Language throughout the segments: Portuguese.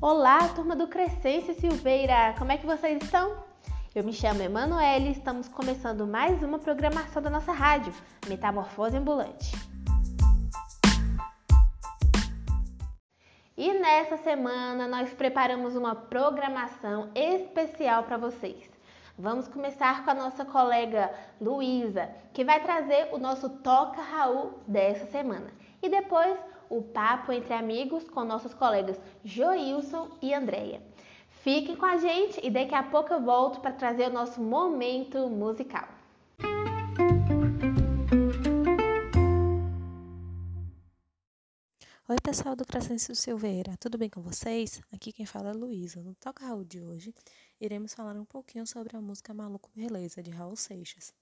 Olá, turma do Crescência Silveira! Como é que vocês estão? Eu me chamo Emanuele e estamos começando mais uma programação da nossa rádio, Metamorfose Ambulante. E nessa semana nós preparamos uma programação especial para vocês. Vamos começar com a nossa colega Luísa, que vai trazer o nosso Toca Raul dessa semana. E depois o papo entre amigos com nossos colegas Joilson e Andréia. Fiquem com a gente e daqui a pouco eu volto para trazer o nosso momento musical. Oi, pessoal do Crescêncio Silveira, tudo bem com vocês? Aqui quem fala é Luísa. No Toca Raul de hoje, iremos falar um pouquinho sobre a música Maluco Beleza, de Raul Seixas.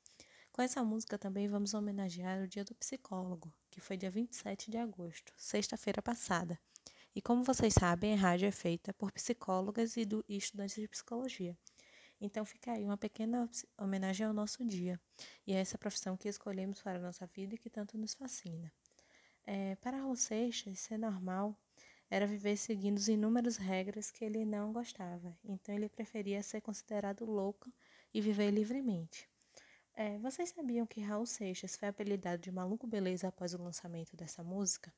Com essa música também vamos homenagear o Dia do Psicólogo, que foi dia 27 de agosto, sexta-feira passada. E como vocês sabem, a rádio é feita por psicólogas e, do, estudantes de psicologia. Então fica aí uma pequena homenagem ao nosso dia e a essa profissão que escolhemos para a nossa vida e que tanto nos fascina. É, para Raul Seixas, ser normal era viver seguindo as inúmeras regras que ele não gostava, então ele preferia ser considerado louco e viver livremente. É, vocês sabiam que Raul Seixas foi apelidado de Maluco Beleza após o lançamento dessa música?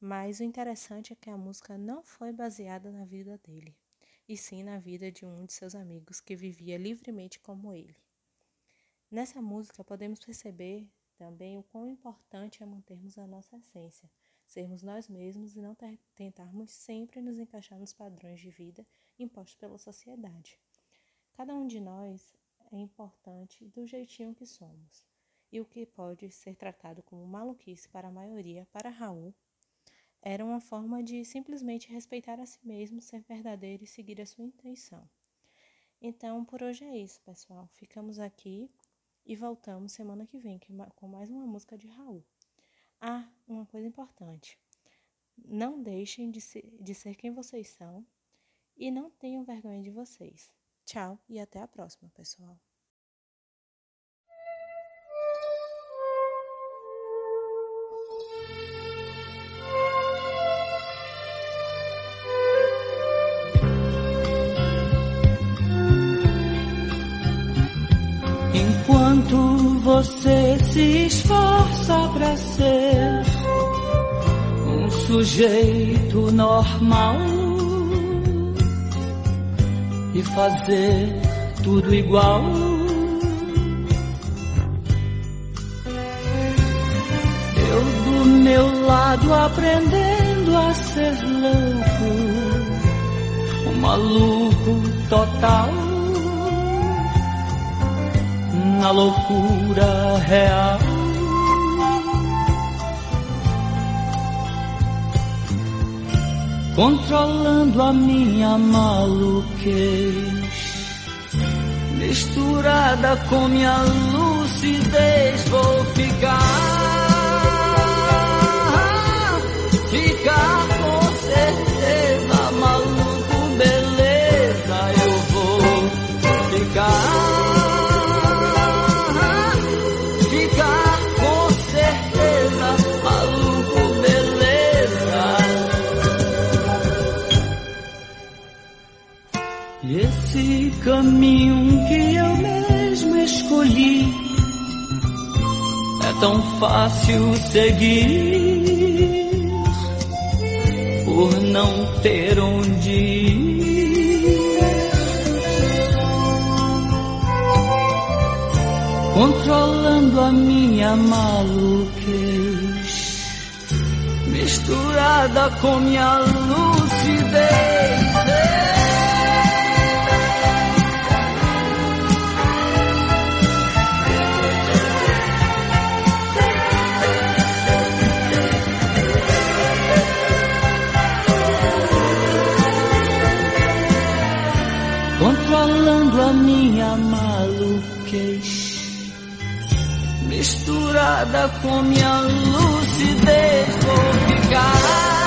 Mas o interessante é que a música não foi baseada na vida dele, e sim na vida de um de seus amigos que vivia livremente como ele. Nessa música podemos perceber também o quão importante é mantermos a nossa essência, sermos nós mesmos e não tentarmos sempre nos encaixar nos padrões de vida impostos pela sociedade. Cada um de nós é importante do jeitinho que somos. E o que pode ser tratado como maluquice para a maioria, para Raul, era uma forma de simplesmente respeitar a si mesmo, ser verdadeiro e seguir a sua intenção. Então, por hoje é isso, pessoal. Ficamos aqui e voltamos semana que vem com mais uma música de Raul. Ah, uma coisa importante. Não deixem de ser, de ser quem vocês são e não tenham vergonha de vocês. Tchau e até a próxima, pessoal. Você se esforça para ser um sujeito normal e fazer tudo igual. Eu do meu lado aprendendo a ser louco, um maluco total. Na loucura real. controlando a minha maluquez, misturada com minha lucidez, vou ficar. Fácil seguir por não ter onde ir. Controlando a minha maluquez, misturada com minha lucidez. Controlando a minha maluquez, misturada com minha lucidez, vou ficar.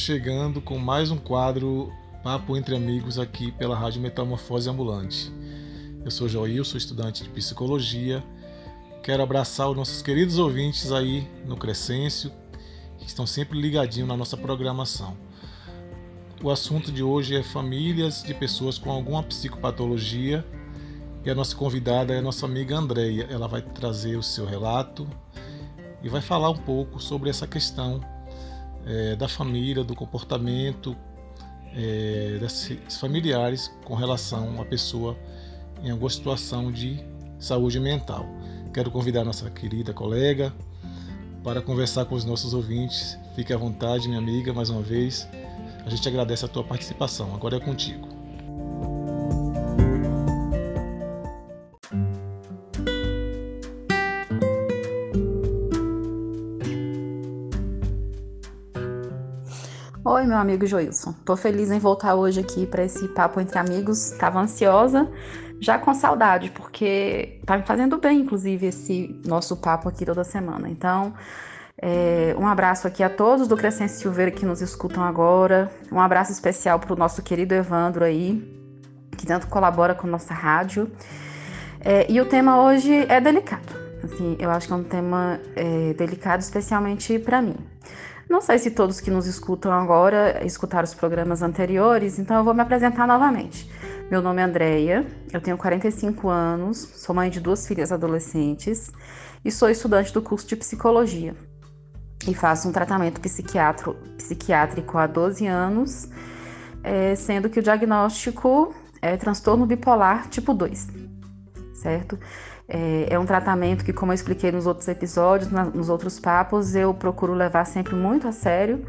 Estamos chegando com mais um quadro Papo entre Amigos aqui pela Rádio Metamorfose Ambulante. Eu sou Joil, sou estudante de psicologia. Quero abraçar os nossos queridos ouvintes aí no Crescêncio, que estão sempre ligadinhos na nossa programação. O assunto de hoje é famílias de pessoas com alguma psicopatologia e a nossa convidada é a nossa amiga Andreia. Ela vai trazer o seu relato e vai falar um pouco sobre essa questão é, da família, do comportamento é, desses familiares com relação à pessoa em alguma situação de saúde mental. Quero convidar nossa querida colega para conversar com os nossos ouvintes. Fique à vontade, minha amiga, mais uma vez. A gente agradece a tua participação. Agora é contigo. Oi, meu amigo Joilson. Tô feliz em voltar hoje aqui para esse papo entre amigos. Tava ansiosa, já com saudade, porque tá me fazendo bem, inclusive, esse nosso papo aqui toda semana. Então, é, um abraço aqui a todos do Crescente Silveira que nos escutam agora. Um abraço especial para o nosso querido Evandro aí, que tanto colabora com nossa rádio. É, e o tema hoje é delicado. Assim, eu acho que é um tema é, delicado, especialmente para mim. Não sei se todos que nos escutam agora escutaram os programas anteriores, então eu vou me apresentar novamente. Meu nome é Andreia, eu tenho 45 anos, sou mãe de duas filhas adolescentes e sou estudante do curso de psicologia. E faço um tratamento psiquiátrico há 12 anos, é, sendo que o diagnóstico é transtorno bipolar tipo 2, certo? É, é, um tratamento que, como eu expliquei nos outros episódios, nos outros papos, eu procuro levar sempre muito a sério,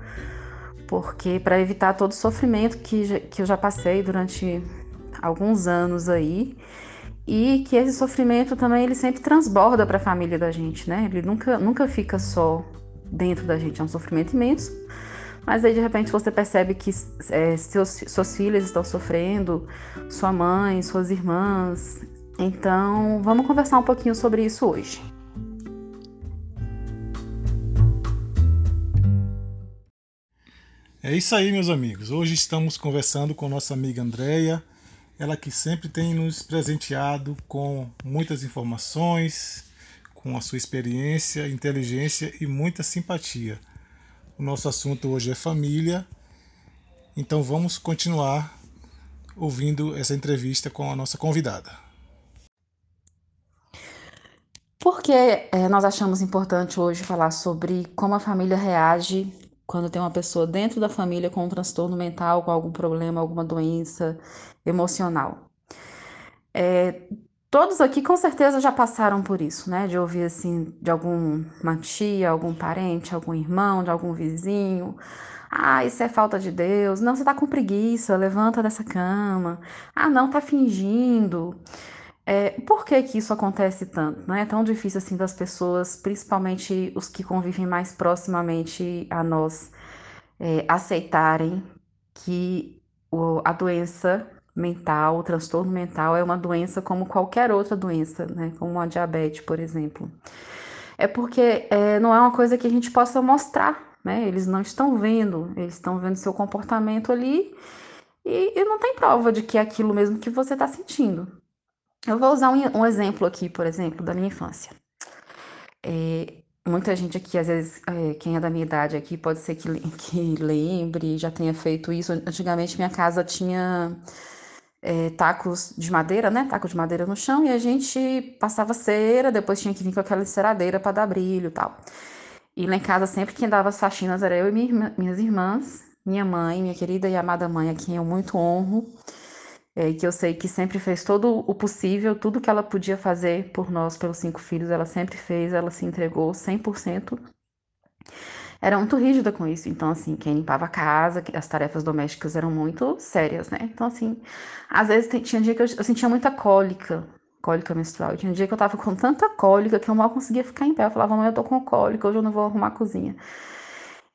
porque para evitar todo o sofrimento que, que eu já passei durante alguns anos aí, e que esse sofrimento também ele sempre transborda para a família da gente, né? Ele nunca, nunca fica só dentro da gente, é um sofrimento imenso. Mas aí de repente você percebe que é, seus, suas filhas estão sofrendo, sua mãe, suas irmãs, então, vamos conversar um pouquinho sobre isso hoje. É isso aí, meus amigos. Hoje estamos conversando com nossa amiga Andreia, ela que sempre tem nos presenteado com muitas informações, com a sua experiência, inteligência e muita simpatia. O nosso assunto hoje é família, então vamos continuar ouvindo essa entrevista com a nossa convidada. Por que é, nós achamos importante hoje falar sobre como a família reage quando tem uma pessoa dentro da família com um transtorno mental, com algum problema, alguma doença emocional? É, todos aqui com certeza já passaram por isso, né? De ouvir assim de alguma tia, algum parente, algum irmão, de algum vizinho. Ah, isso é falta de Deus. Não, você tá com preguiça, levanta dessa cama. Ah, não, tá fingindo. É, por que, que isso acontece tanto? Não é tão difícil assim das pessoas, principalmente os que convivem mais proximamente a nós, é, aceitarem que o, a doença mental, o transtorno mental é uma doença como qualquer outra doença, né? como a diabetes, por exemplo. É porque é, não é uma coisa que a gente possa mostrar, né? Eles não estão vendo, eles estão vendo seu comportamento ali e, e não tem prova de que é aquilo mesmo que você está sentindo. Eu vou usar um, um exemplo aqui, por exemplo, da minha infância. É, muita gente aqui, às vezes, é, quem é da minha idade aqui, pode ser que, que lembre, já tenha feito isso. Antigamente, minha casa tinha é, tacos de madeira, né? Taco de madeira no chão, e a gente passava cera, depois tinha que vir com aquela enceradeira para dar brilho e tal. E lá em casa, sempre quem dava as faxinas era eu e minha, minhas irmãs, minha mãe, minha querida e amada mãe, a quem eu muito honro é, que eu sei que sempre fez todo o possível, tudo que ela podia fazer por nós, pelos cinco filhos, ela sempre fez, ela se entregou 100%. Era muito rígida com isso, então, assim, quem limpava a casa, as tarefas domésticas eram muito sérias, né? Então, assim, às vezes tinha dia que eu, eu sentia muita cólica, cólica menstrual. Tinha dia que eu tava com tanta cólica que eu mal conseguia ficar em pé. Eu falava, mãe, eu tô com cólica, hoje eu não vou arrumar a cozinha.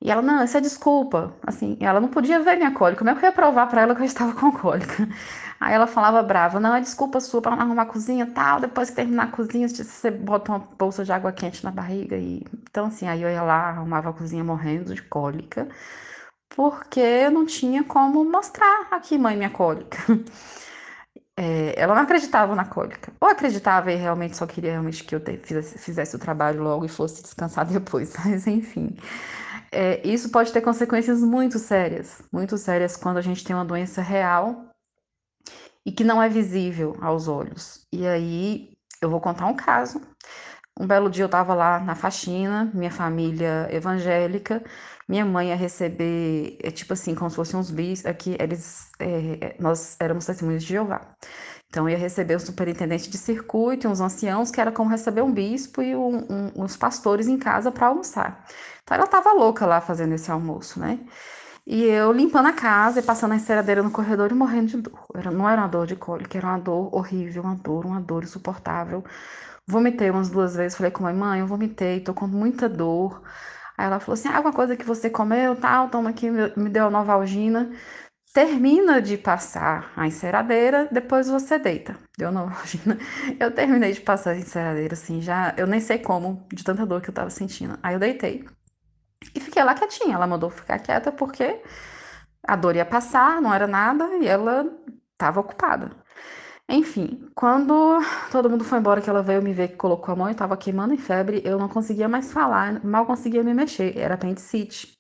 E ela, não, isso é desculpa. Assim, ela não podia ver minha cólica. Como é que eu ia provar pra ela que eu estava com cólica? Aí ela falava brava, não, é desculpa sua não arrumar a cozinha tal. Depois que terminar a cozinha, você bota uma bolsa de água quente na barriga. E... Então, assim, aí eu ia lá, arrumava a cozinha morrendo de cólica. porque eu não tinha como mostrar aqui, mãe, minha cólica. É, ela não acreditava na cólica. Ou acreditava e realmente só queria realmente que eu fizesse, fizesse, o trabalho logo e fosse descansar depois. Mas enfim. É, isso pode ter consequências muito sérias. Muito sérias quando a gente tem uma doença real e que não é visível aos olhos. E aí eu vou contar um caso. Um belo dia eu estava lá na faxina, minha família evangélica, minha mãe ia receber, é tipo assim, como se fossem uns bis, aqui eles, é, nós éramos testemunhos de Jeová. Então ia receber o superintendente de circuito e uns anciãos, que era como receber um bispo e um, um, uns pastores em casa para almoçar. Então ela estava louca lá fazendo esse almoço, né? E eu limpando a casa e passando a enceradeira no corredor e morrendo de dor. Era, não era uma dor de cólica, era uma dor horrível, uma dor, uma dor insuportável. Vomitei umas duas vezes, falei com a mãe, mãe, eu vomitei, tô com muita dor. Aí ela falou assim, ah, alguma coisa que você comeu, tal, toma aqui, me deu a novalgina. Termina de passar a enceradeira, depois você deita. Deu novalgina. Eu terminei de passar a enceradeira, assim, já, eu nem sei como, de tanta dor que eu tava sentindo. Aí eu deitei. E fiquei lá quietinha. Ela mandou ficar quieta porque a dor ia passar, não era nada, e ela estava ocupada. Enfim, quando todo mundo foi embora, que ela veio me ver que colocou a mão e estava queimando em febre, eu não conseguia mais falar, mal conseguia me mexer, era apendicite.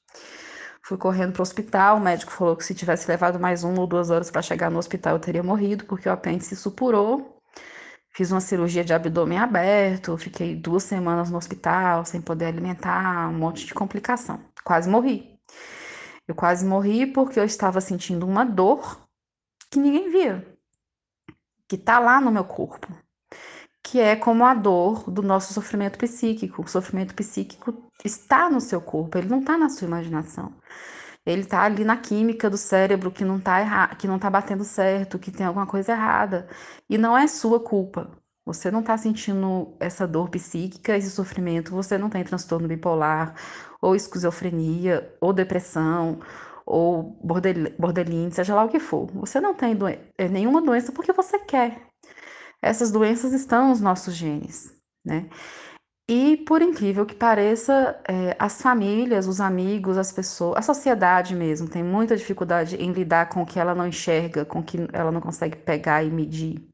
Fui correndo para o hospital, o médico falou que se tivesse levado mais uma ou duas horas para chegar no hospital eu teria morrido, porque o apêndice supurou Fiz uma cirurgia de abdômen aberto, fiquei duas semanas no hospital sem poder alimentar, um monte de complicação. Quase morri. Eu quase morri porque eu estava sentindo uma dor que ninguém via, que está lá no meu corpo, que é como a dor do nosso sofrimento psíquico. O sofrimento psíquico está no seu corpo, ele não está na sua imaginação ele tá ali na química do cérebro que não tá erra... que não tá batendo certo, que tem alguma coisa errada. E não é sua culpa. Você não tá sentindo essa dor psíquica, esse sofrimento, você não tem transtorno bipolar, ou esquizofrenia, ou depressão, ou borderline, seja lá o que for. Você não tem. É, nenhuma doença porque você quer. Essas doenças estão nos nossos genes, né? E, por incrível que pareça, é, as famílias, os amigos, as pessoas, a sociedade mesmo tem muita dificuldade em lidar com o que ela não enxerga, com o que ela não consegue pegar e medir.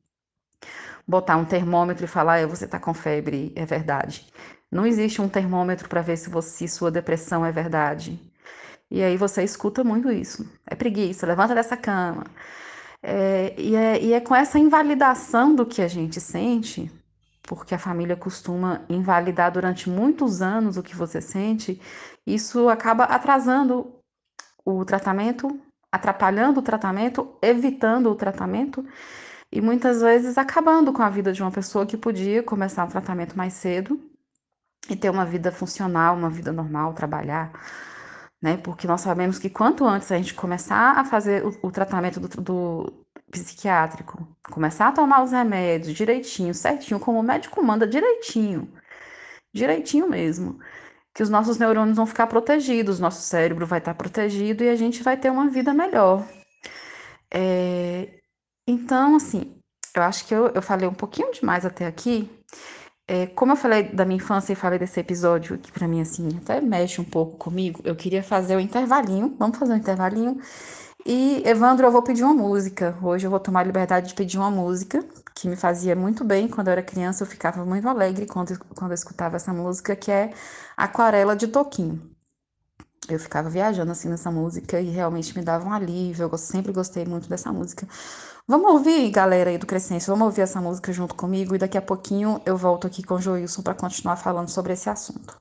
Botar um termômetro e falar, é, você está com febre, é verdade. Não existe um termômetro para ver se, você, sua depressão é verdade. E aí você escuta muito isso. É preguiça, levanta dessa cama. É, e, é, e é com essa invalidação do que a gente sente porque a família costuma invalidar durante muitos anos o que você sente, isso acaba atrasando o tratamento, atrapalhando o tratamento, evitando o tratamento e muitas vezes acabando com a vida de uma pessoa que podia começar um tratamento mais cedo e ter uma vida funcional, uma vida normal, trabalhar, né? Porque nós sabemos que quanto antes a gente começar a fazer o, o tratamento do, psiquiátrico, começar a tomar os remédios direitinho, certinho, como o médico manda direitinho, direitinho mesmo, que os nossos neurônios vão ficar protegidos, nosso cérebro vai estar protegido e a gente vai ter uma vida melhor. É, então, assim, eu acho que eu, eu falei um pouquinho demais até aqui. É, como eu falei da minha infância e falei desse episódio que para mim assim até mexe um pouco comigo, eu queria fazer o um intervalinho. Vamos fazer um intervalinho e, Evandro, eu vou pedir uma música. Hoje eu vou tomar a liberdade de pedir uma música que me fazia muito bem quando eu era criança. Eu ficava muito alegre quando, quando eu escutava essa música, que é Aquarela de Toquinho. Eu ficava viajando assim nessa música e realmente me dava um alívio. Eu sempre gostei muito dessa música. Vamos ouvir, galera aí do Crescência, vamos ouvir essa música junto comigo e daqui a pouquinho eu volto aqui com o Joilson para continuar falando sobre esse assunto.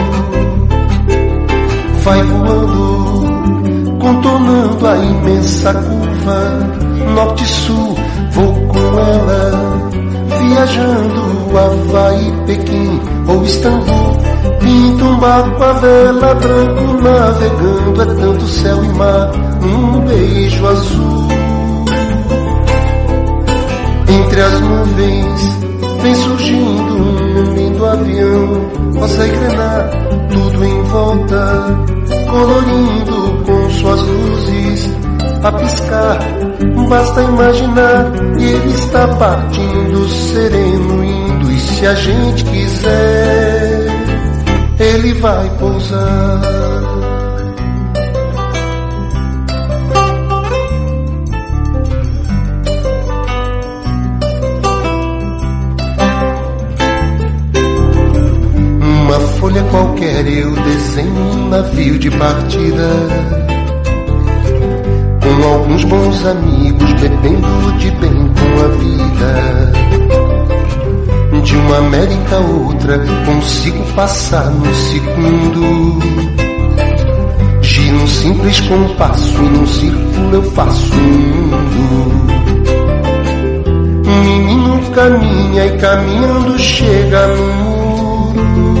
Vai voando, contornando a imensa curva, norte-sul, vou com ela, viajando Havaí, Pequim ou Istambul. Pinto um barco a vela branco navegando, é tanto céu e mar, um beijo azul. Entre as nuvens vem surgindo um lindo avião, e grená, tudo em volta, colorindo com suas luzes a piscar. Basta imaginar e ele está partindo sereno, indo. E se a gente quiser, ele vai pousar. Qualquer eu desenho um navio de partida com alguns bons amigos, bebendo de bem com a vida. De uma América a outra, consigo passar num segundo. Giro um simples compasso e num círculo eu faço um mundo. Um menino caminha e caminhando chega no muro.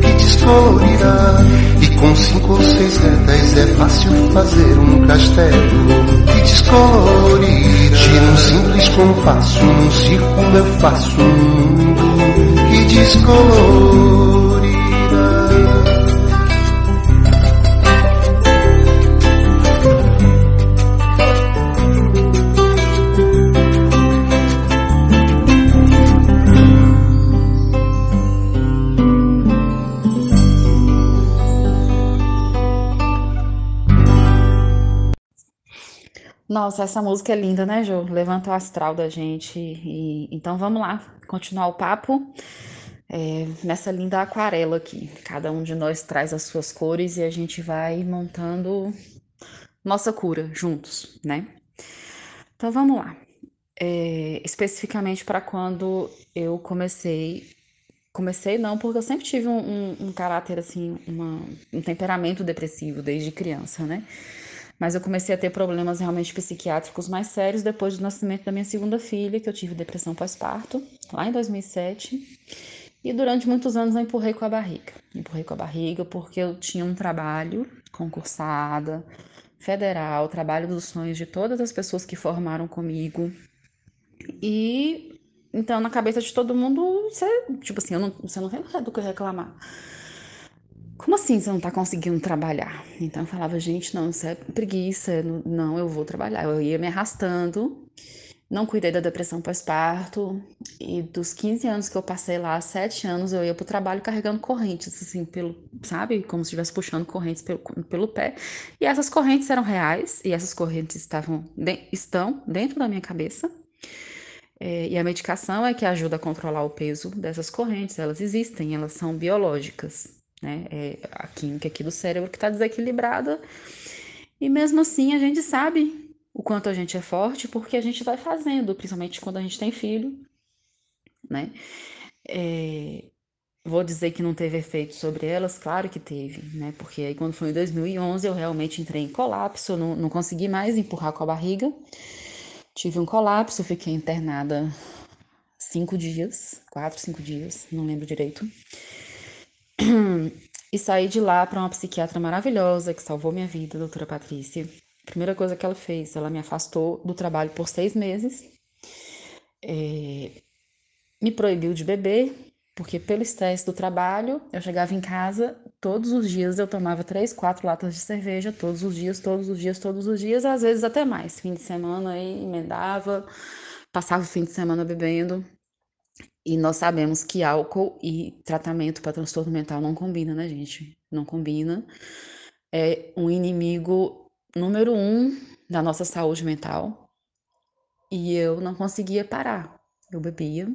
descolorirá. E com cinco ou seis retas é fácil fazer um castelo que descolorirá. Giro um simples compasso, num círculo eu faço um mundo que descolorirá. Nossa, essa música é linda, né, Jô? Levanta o astral da gente. E, então vamos lá, continuar o papo é, nessa linda aquarela aqui. Cada um de nós traz as suas cores e a gente vai montando nossa cura juntos, né? Então vamos lá. É, especificamente para quando eu comecei. Comecei não, porque eu sempre tive um, um, um caráter assim, uma, um temperamento depressivo desde criança, né? Mas eu comecei a ter problemas realmente psiquiátricos mais sérios depois do nascimento da minha segunda filha, que eu tive depressão pós-parto, lá em 2007. E durante muitos anos eu empurrei com a barriga. Empurrei com a barriga porque eu tinha um trabalho concursada, federal, trabalho dos sonhos de todas as pessoas que formaram comigo. E então na cabeça de todo mundo, você, tipo assim, eu não, você não do que reclamar como assim você não tá conseguindo trabalhar? Então eu falava, gente, não, isso é preguiça, não, eu vou trabalhar. Eu ia me arrastando, não cuidei da depressão pós-parto, e dos 15 anos que eu passei lá, 7 anos, eu ia pro trabalho carregando correntes, assim, pelo, sabe? Como se estivesse puxando correntes pelo, pelo pé. E essas correntes eram reais, e essas correntes estavam, de, estão dentro da minha cabeça. É, e a medicação é que ajuda a controlar o peso dessas correntes, elas existem, elas são biológicas né? É a química aqui do cérebro que está desequilibrada. E mesmo assim a gente sabe o quanto a gente é forte porque a gente vai fazendo, principalmente quando a gente tem filho, né? É... vou dizer que não teve efeito sobre elas, claro que teve, né? Porque aí quando foi em 2011 eu realmente entrei em colapso, não, não consegui mais empurrar com a barriga. Tive um colapso, fiquei internada cinco dias, quatro, cinco dias, não lembro direito. E saí de lá para uma psiquiatra maravilhosa que salvou minha vida, a doutora Patrícia. Primeira coisa que ela fez, ela me afastou do trabalho por seis meses, é, me proibiu de beber, porque pelo estresse do trabalho, eu chegava em casa, todos os dias eu tomava três, quatro latas de cerveja, todos os dias, todos os dias, todos os dias, às vezes até mais. Fim de semana aí emendava, passava o fim de semana bebendo. E nós sabemos que álcool e tratamento para transtorno mental não combina, né, gente? Não combina. É um inimigo número um da nossa saúde mental. E eu não conseguia parar. Eu bebia.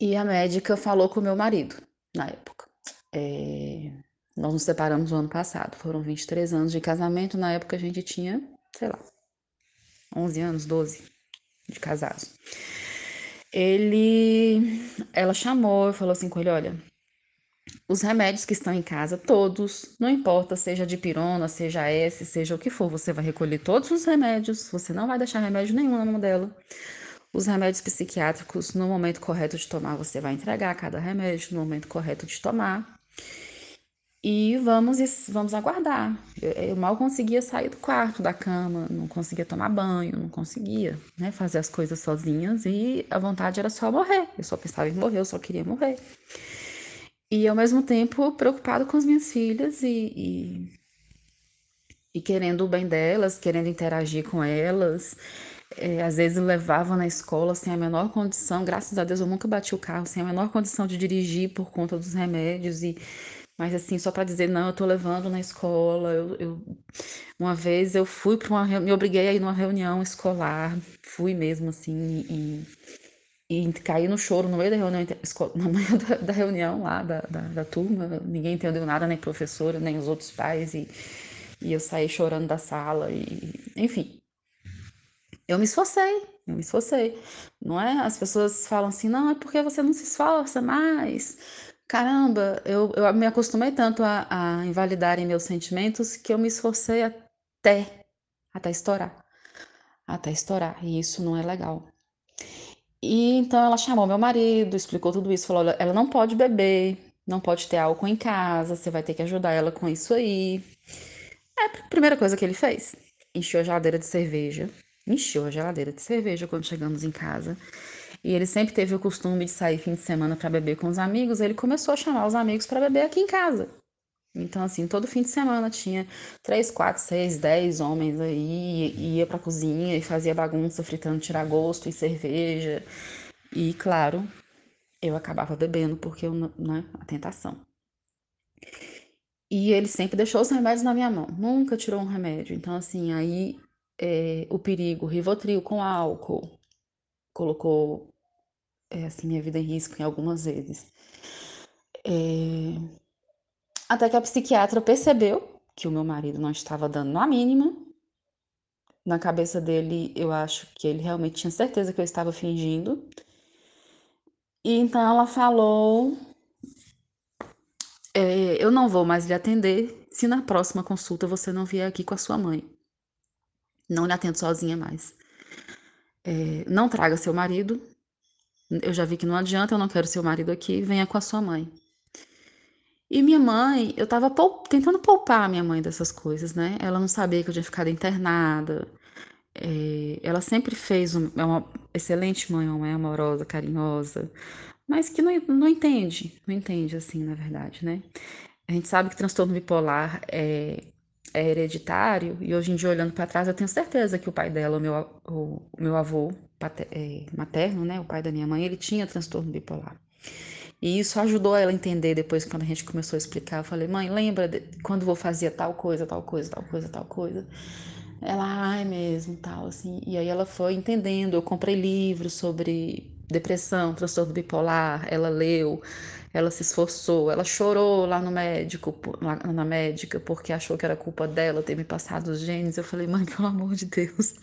E a médica falou com o meu marido na época. É... Nós nos separamos no ano passado. Foram 23 anos de casamento. Na época a gente tinha, sei lá, 11 anos, 12 de casados ele, ela chamou e falou assim com ele, olha, os remédios que estão em casa, todos, não importa, seja de pirona, seja S, seja o que for, você vai recolher todos os remédios, você não vai deixar remédio nenhum na mão dela. Os remédios psiquiátricos, no momento correto de tomar, você vai entregar cada remédio no momento correto de tomar. E vamos, vamos aguardar. Eu, eu, mal conseguia sair do quarto, da cama, não conseguia tomar banho, não conseguia né, fazer as coisas sozinhas e a vontade era só morrer. Eu só pensava em morrer, eu só queria morrer. E ao mesmo tempo preocupado com as minhas filhas e, e, e querendo o bem delas, querendo interagir com elas. É, às vezes levavam na escola sem a menor condição, graças a Deus eu nunca bati o carro, sem a menor condição de dirigir por conta dos remédios e mas assim, só para dizer, não, eu tô levando na escola. Eu, eu... Uma vez eu fui para uma me obriguei a ir numa reunião escolar, fui mesmo assim, e, e caí no choro no meio da reunião, na manhã da, da reunião lá da, da, da, turma. Ninguém entendeu nada, nem professora, nem os outros pais, e, e eu saí chorando da sala, e enfim. Eu me esforcei, eu me esforcei. Não é? As pessoas falam assim, não, é porque você não se esforça mais caramba, eu, eu me acostumei tanto a, a invalidarem meus sentimentos que eu me esforcei até, até estourar. Até estourar. E isso não é legal. E então ela chamou meu marido, explicou tudo isso, falou: ela não pode beber, não pode ter álcool em casa, você vai ter que ajudar ela com isso aí. É a primeira coisa que ele fez. Encheu a geladeira de cerveja. Encheu a geladeira de cerveja quando chegamos em casa e ele sempre teve o costume de sair fim de semana para beber com os amigos, ele começou a chamar os amigos para beber aqui em casa. Então, assim, todo fim de semana tinha três, quatro, seis, dez homens aí, ia pra cozinha e fazia bagunça, fritando tiragosto e cerveja. E, claro, eu acabava bebendo porque eu, né, a tentação. E ele sempre deixou os remédios na minha mão, nunca tirou um remédio. Então, assim, aí é, o perigo, Rivotril com álcool, colocou é, assim, minha vida em risco em algumas vezes. É... Até que a psiquiatra percebeu que o meu marido não estava dando a mínima. Na cabeça dele, eu acho que ele realmente tinha certeza que eu estava fingindo. E então ela falou: é, Eu não vou mais lhe atender se na próxima consulta você não vier aqui com a sua mãe. Não lhe atendo sozinha mais. É, não traga seu marido, eu já vi que não adianta, eu não quero seu marido aqui, venha com a sua mãe. E minha mãe, eu tava poup tentando poupar a minha mãe dessas coisas, né? Ela não sabia que eu tinha ficado internada. É, ela sempre fez um, é uma excelente mãe, uma mãe amorosa, carinhosa, mas que não, não entende, não entende assim, na verdade, né? A gente sabe que transtorno bipolar é, é hereditário e hoje em dia, olhando para trás, eu tenho certeza que o pai dela, o meu, o, o meu avô, materno, né, o pai da minha mãe, ele tinha transtorno bipolar. E isso ajudou ela a entender depois, quando a gente começou a explicar. Eu falei, mãe, lembra quando vou fazia tal coisa, tal coisa, tal coisa, tal coisa? Ela, ai mesmo, tal, assim. E aí ela foi entendendo. Eu comprei livros sobre depressão, transtorno bipolar. Ela leu, ela se esforçou, ela chorou lá no médico, lá na médica, porque achou que era culpa dela ter me passado os genes. Eu falei, mãe, pelo amor de Deus.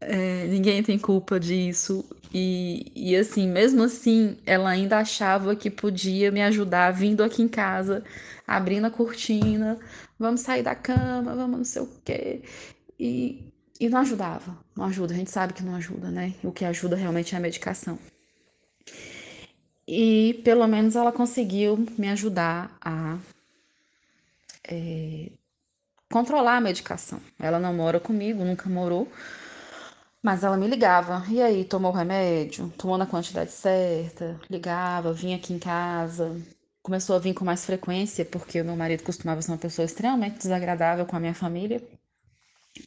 É, ninguém tem culpa disso. E, e assim, mesmo assim, ela ainda achava que podia me ajudar vindo aqui em casa, abrindo a cortina, vamos sair da cama, vamos não sei o quê. E, e não ajudava, não ajuda. A gente sabe que não ajuda, né? O que ajuda realmente é a medicação. E pelo menos ela conseguiu me ajudar a é, controlar a medicação. Ela não mora comigo, nunca morou, mas ela me ligava. E aí, tomou o remédio? Tomou na quantidade certa? Ligava, vinha aqui em casa. Começou a vir com mais frequência, porque o meu marido costumava ser uma pessoa extremamente desagradável com a minha família.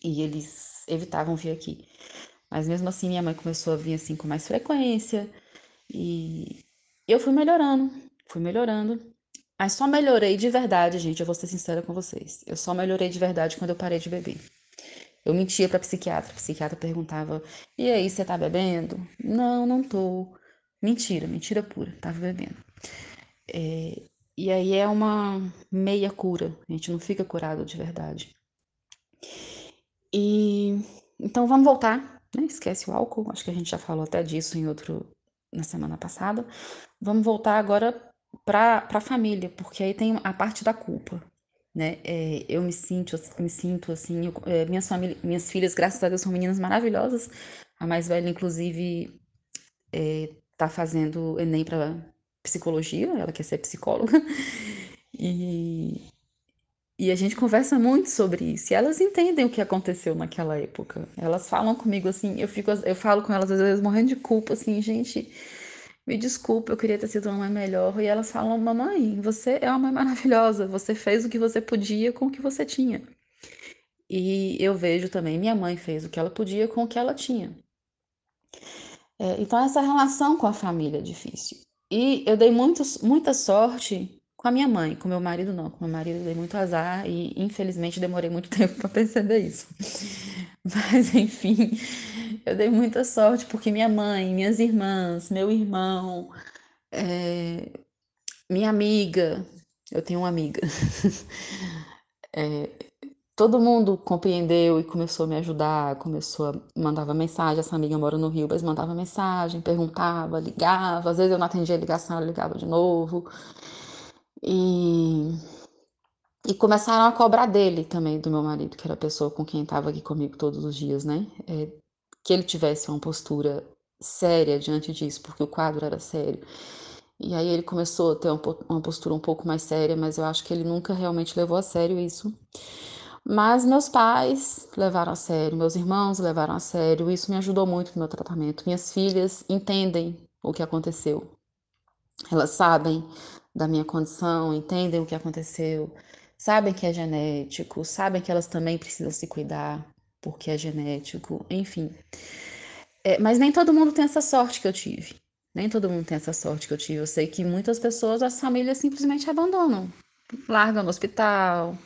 E eles evitavam vir aqui. Mas mesmo assim, minha mãe começou a vir assim com mais frequência. E eu fui melhorando, fui melhorando. Mas só melhorei de verdade, gente. Eu vou ser sincera com vocês. Eu só melhorei de verdade quando eu parei de beber. Eu mentia pra psiquiatra. A psiquiatra perguntava: E aí, você tá bebendo? Não, não tô. Mentira, mentira pura. Tava bebendo. É, e aí é uma meia cura. A gente não fica curado de verdade. E então vamos voltar, né? Esquece o álcool. Acho que a gente já falou até disso em outro na semana passada. Vamos voltar agora para a família, porque aí tem a parte da culpa né? É, eu me sinto, me sinto assim, eu, é, minhas, minhas filhas, graças a Deus, são meninas maravilhosas. A mais velha, inclusive, é, fazendo Enem para psicologia, ela quer ser psicóloga. E, e a gente conversa muito sobre isso. E elas entendem o que aconteceu naquela época. Elas falam comigo assim, eu fico, eu falo com elas às vezes morrendo de culpa, assim, gente me desculpa, eu queria ter sido uma mãe melhor. E elas falam, mamãe, você é uma mãe maravilhosa, você fez o que você podia com o que você tinha. E eu vejo também, minha mãe fez o que ela podia com o que ela tinha. É, então, essa relação com a família é difícil. E eu dei muito, muita sorte com a minha mãe, com meu marido não. Com meu marido eu dei muito azar e, infelizmente, demorei muito tempo para perceber isso. Mas, enfim, eu dei muita sorte porque minha mãe, minhas irmãs, meu irmão, é, minha amiga, eu tenho uma amiga, é, todo mundo compreendeu e começou a me ajudar, começou a mandava mensagem, essa amiga mora no Rio, mas mandava mensagem, perguntava, ligava, às vezes eu não atendia a ligação, ela ligava de novo. E, e começaram a cobrar dele também, do meu marido, que era a pessoa com quem estava aqui comigo todos os dias, né? É, que ele tivesse uma postura séria diante disso, porque o quadro era sério. E aí ele começou a ter uma postura um pouco mais séria, mas eu acho que ele nunca realmente levou a sério isso. Mas meus pais levaram a sério, meus irmãos levaram a sério, isso me ajudou muito no meu tratamento. Minhas filhas entendem o que aconteceu. Elas sabem da minha condição, entendem o que aconteceu, sabem que é genético, sabem que elas também precisam se cuidar porque é genético, enfim. É, mas nem todo mundo tem essa sorte que eu tive. Nem todo mundo tem essa sorte que eu tive. Eu sei que muitas pessoas, as famílias simplesmente abandonam. Largam no hospital,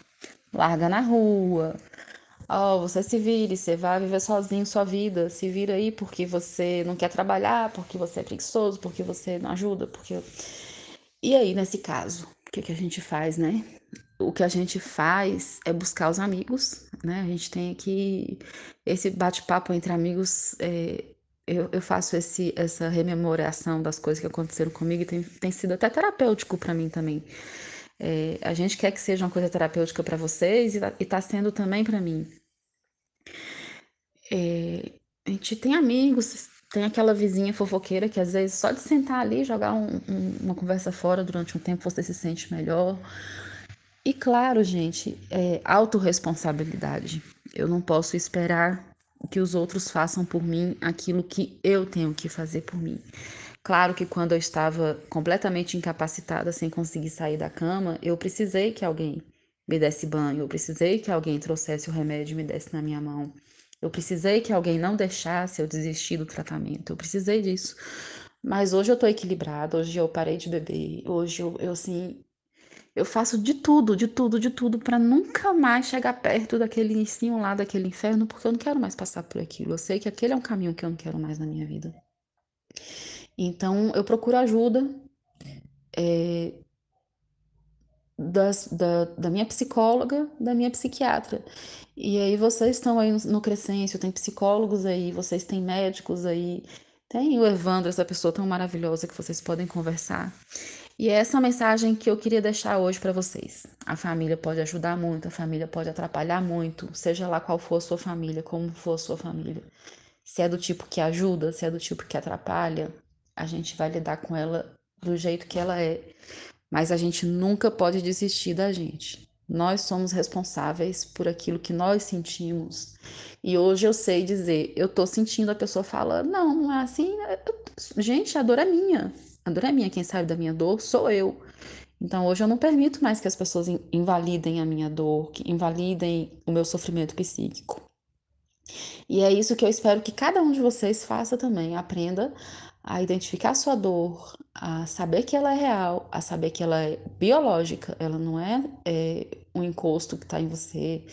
larga na rua. Oh, você se vire, você vai viver sozinho sua vida. Se vira aí porque você não quer trabalhar, porque você é preguiçoso, porque você não ajuda, porque. E aí, nesse caso, o que, que a gente faz, né? O que a gente faz é buscar os amigos, né? A gente tem aqui esse bate-papo entre amigos. É, eu, eu, faço esse, essa rememoração das coisas que aconteceram comigo e tem, tem sido até terapêutico para mim também. É, a gente quer que seja uma coisa terapêutica para vocês e está sendo também para mim. É, a gente tem amigos, tem aquela vizinha fofoqueira que às vezes só de sentar ali, jogar um, um, uma conversa fora durante um tempo você se sente melhor. E claro, gente, é autorresponsabilidade. Eu não posso esperar que os outros façam por mim aquilo que eu tenho que fazer por mim. Claro que quando eu estava completamente incapacitada, sem conseguir sair da cama, eu precisei que alguém me desse banho, eu precisei que alguém trouxesse o remédio e me desse na minha mão. Eu precisei que alguém não deixasse eu desistir do tratamento. Eu precisei disso. Mas hoje eu tô equilibrada, hoje eu parei de beber, hoje eu, eu assim, eu faço de tudo, de tudo, de tudo para nunca mais chegar perto daquele ensino lá, daquele inferno, porque eu não quero mais passar por aquilo. Eu sei que aquele é um caminho que eu não quero mais na minha vida. Então eu procuro ajuda. É... das, da, da minha psicóloga, da minha psiquiatra. E aí vocês estão aí no, no Crescêncio, tem psicólogos aí, vocês têm médicos aí, tem o Evandro, essa pessoa tão maravilhosa que vocês podem conversar. E é essa mensagem que eu queria deixar hoje para vocês. A família pode ajudar muito, a família pode atrapalhar muito, seja lá qual for a sua família, como for a sua família. Se é do tipo que ajuda, se é do tipo que atrapalha, a gente vai lidar com ela do jeito que ela é. Mas a gente nunca pode desistir da gente. Nós somos responsáveis por aquilo que nós sentimos. E hoje eu sei dizer, eu tô sentindo a pessoa fala, não, não é assim. Gente, a dor é minha. A dor é minha, quem sabe da minha dor sou eu. Então hoje eu não permito mais que as pessoas invalidem a minha dor, que invalidem o meu sofrimento psíquico. E é isso que eu espero que cada um de vocês faça também, aprenda a identificar a sua dor, a saber que ela é real, a saber que ela é biológica, ela não é, é um encosto que está em você.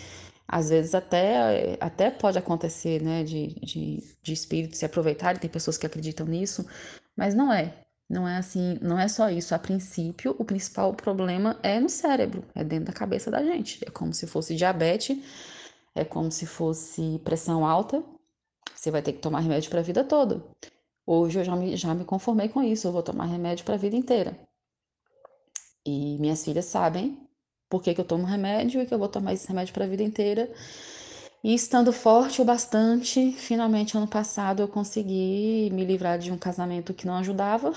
Às vezes até, até pode acontecer, né, de, de, de espíritos se aproveitarem, tem pessoas que acreditam nisso, mas não é. Não é assim, não é só isso. A princípio, o principal problema é no cérebro, é dentro da cabeça da gente. É como se fosse diabetes, é como se fosse pressão alta. Você vai ter que tomar remédio para a vida toda. Hoje eu já me, já me conformei com isso, eu vou tomar remédio para a vida inteira. E minhas filhas sabem por que, que eu tomo remédio e que eu vou tomar esse remédio para a vida inteira. E estando forte o bastante, finalmente ano passado eu consegui me livrar de um casamento que não ajudava,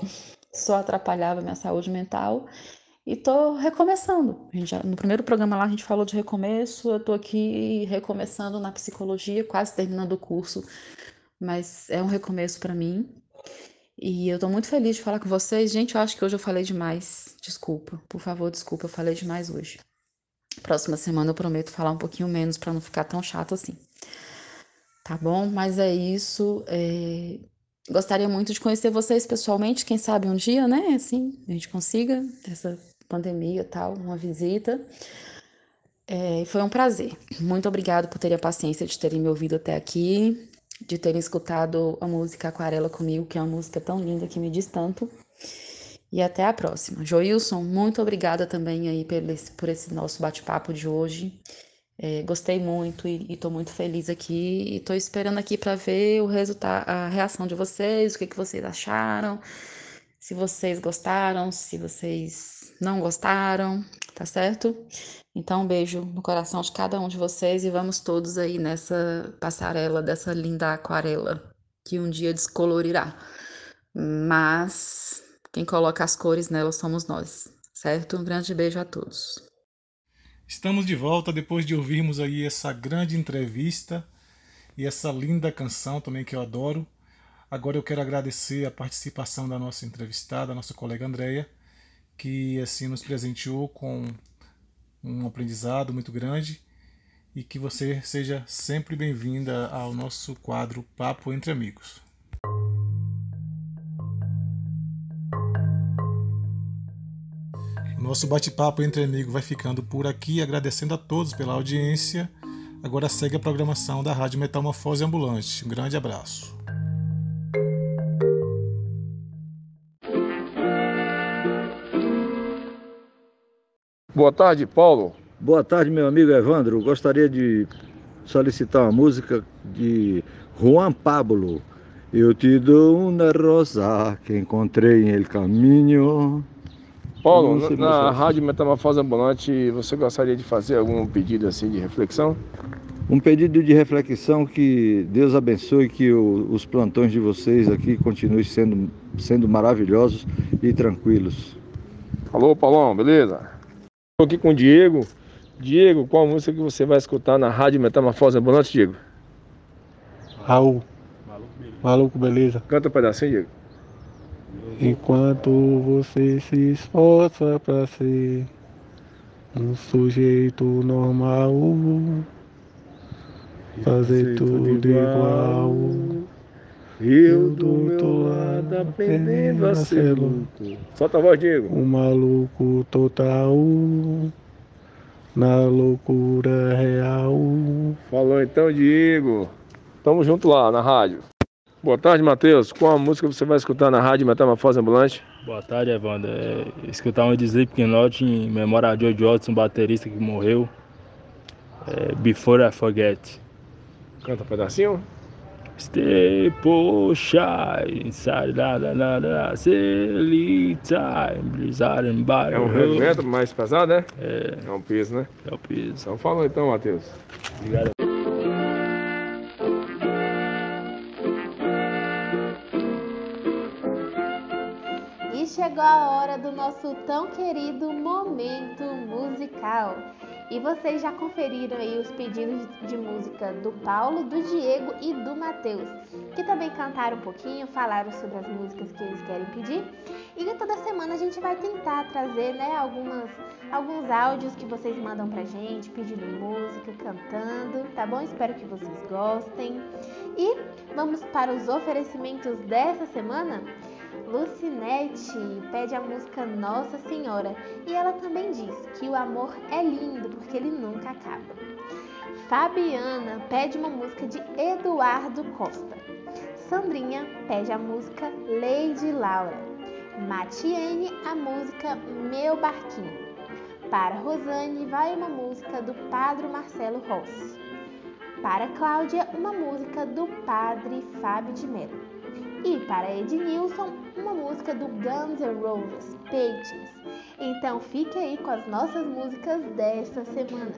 só atrapalhava minha saúde mental. E tô recomeçando. Já, no primeiro programa lá a gente falou de recomeço, eu tô aqui recomeçando na psicologia, quase terminando o curso, mas é um recomeço para mim. E eu tô muito feliz de falar com vocês. Gente, eu acho que hoje eu falei demais. Desculpa, por favor, desculpa, eu falei demais hoje. Próxima semana eu prometo falar um pouquinho menos para não ficar tão chato assim. Tá bom? Mas é isso. É... Gostaria muito de conhecer vocês pessoalmente, quem sabe um dia, né? Assim, a gente consiga, essa pandemia tal, uma visita. É, foi um prazer. Muito obrigado por terem a paciência de terem me ouvido até aqui, de terem escutado a música Aquarela comigo, que é uma música tão linda que me diz tanto e até a próxima. Joilson, muito obrigada também aí por esse, por esse nosso bate-papo de hoje. É, gostei muito e estou muito feliz aqui e estou esperando aqui para ver o resultado, a reação de vocês, o que, que vocês acharam, se vocês gostaram, se vocês não gostaram, tá certo? Então, um beijo no coração de cada um de vocês e vamos todos aí nessa passarela dessa linda aquarela que um dia descolorirá. Mas quem coloca as cores nela somos nós, certo? Um grande beijo a todos. Estamos de volta depois de ouvirmos aí essa grande entrevista e essa linda canção também que eu adoro. Agora eu quero agradecer a participação da nossa entrevistada, nossa colega Andreia, que assim nos presenteou com um aprendizado muito grande e que você seja sempre bem-vinda ao nosso quadro Papo entre Amigos. Nosso bate-papo entre amigos vai ficando por aqui, agradecendo a todos pela audiência. Agora segue a programação da Rádio Metamorfose Ambulante. Um grande abraço. Boa tarde, Paulo. Boa tarde, meu amigo Evandro. Gostaria de solicitar uma música de Juan Pablo. Eu te dou uma rosa que encontrei em el caminho. Paulo, na, na Rádio Metamorfose Ambulante, você gostaria de fazer algum pedido assim de reflexão? Um pedido de reflexão que Deus abençoe que o, os plantões de vocês aqui continuem sendo, sendo maravilhosos e tranquilos. Alô, Paulão, beleza? Estou aqui com o Diego. Diego, qual música que você vai escutar na Rádio Metamorfose Ambulante, Diego? Raul. Maluco, beleza? Canta um pedacinho, Diego. Enquanto você se esforça para ser um sujeito normal, fazer tudo igual. Eu do meu lado aprendendo a ser louco. Solta a voz, Diego. Um maluco total, na loucura real. Falou então, Diego. Tamo junto lá na rádio. Boa tarde, Matheus. Qual a música você vai escutar na rádio Metamorfose Ambulante? Boa tarde, Evandro. É, escutar um de Slipknot em memória a George Watson, baterista que morreu. É, Before I Forget. Canta um pedacinho. Stay shy inside da da da silly time blizzard and É um heavy metal mais pesado, né? É, É um peso, né? é o piso. Então fala então, Matheus. Obrigado. A hora do nosso tão querido momento musical. E vocês já conferiram aí os pedidos de música do Paulo, do Diego e do Matheus, que também cantaram um pouquinho, falaram sobre as músicas que eles querem pedir. E toda semana a gente vai tentar trazer, né, algumas alguns áudios que vocês mandam pra gente, pedindo música, cantando, tá bom? Espero que vocês gostem. E vamos para os oferecimentos dessa semana? Lucinete pede a música Nossa Senhora e ela também diz que o amor é lindo porque ele nunca acaba. Fabiana pede uma música de Eduardo Costa. Sandrinha pede a música Lady Laura. Matiene a música Meu Barquinho. Para Rosane vai uma música do Padre Marcelo Rossi. Para Cláudia, uma música do Padre Fábio de Mello. E para Ednilson, uma música do Guns N' Roses, Patience. Então fique aí com as nossas músicas desta semana.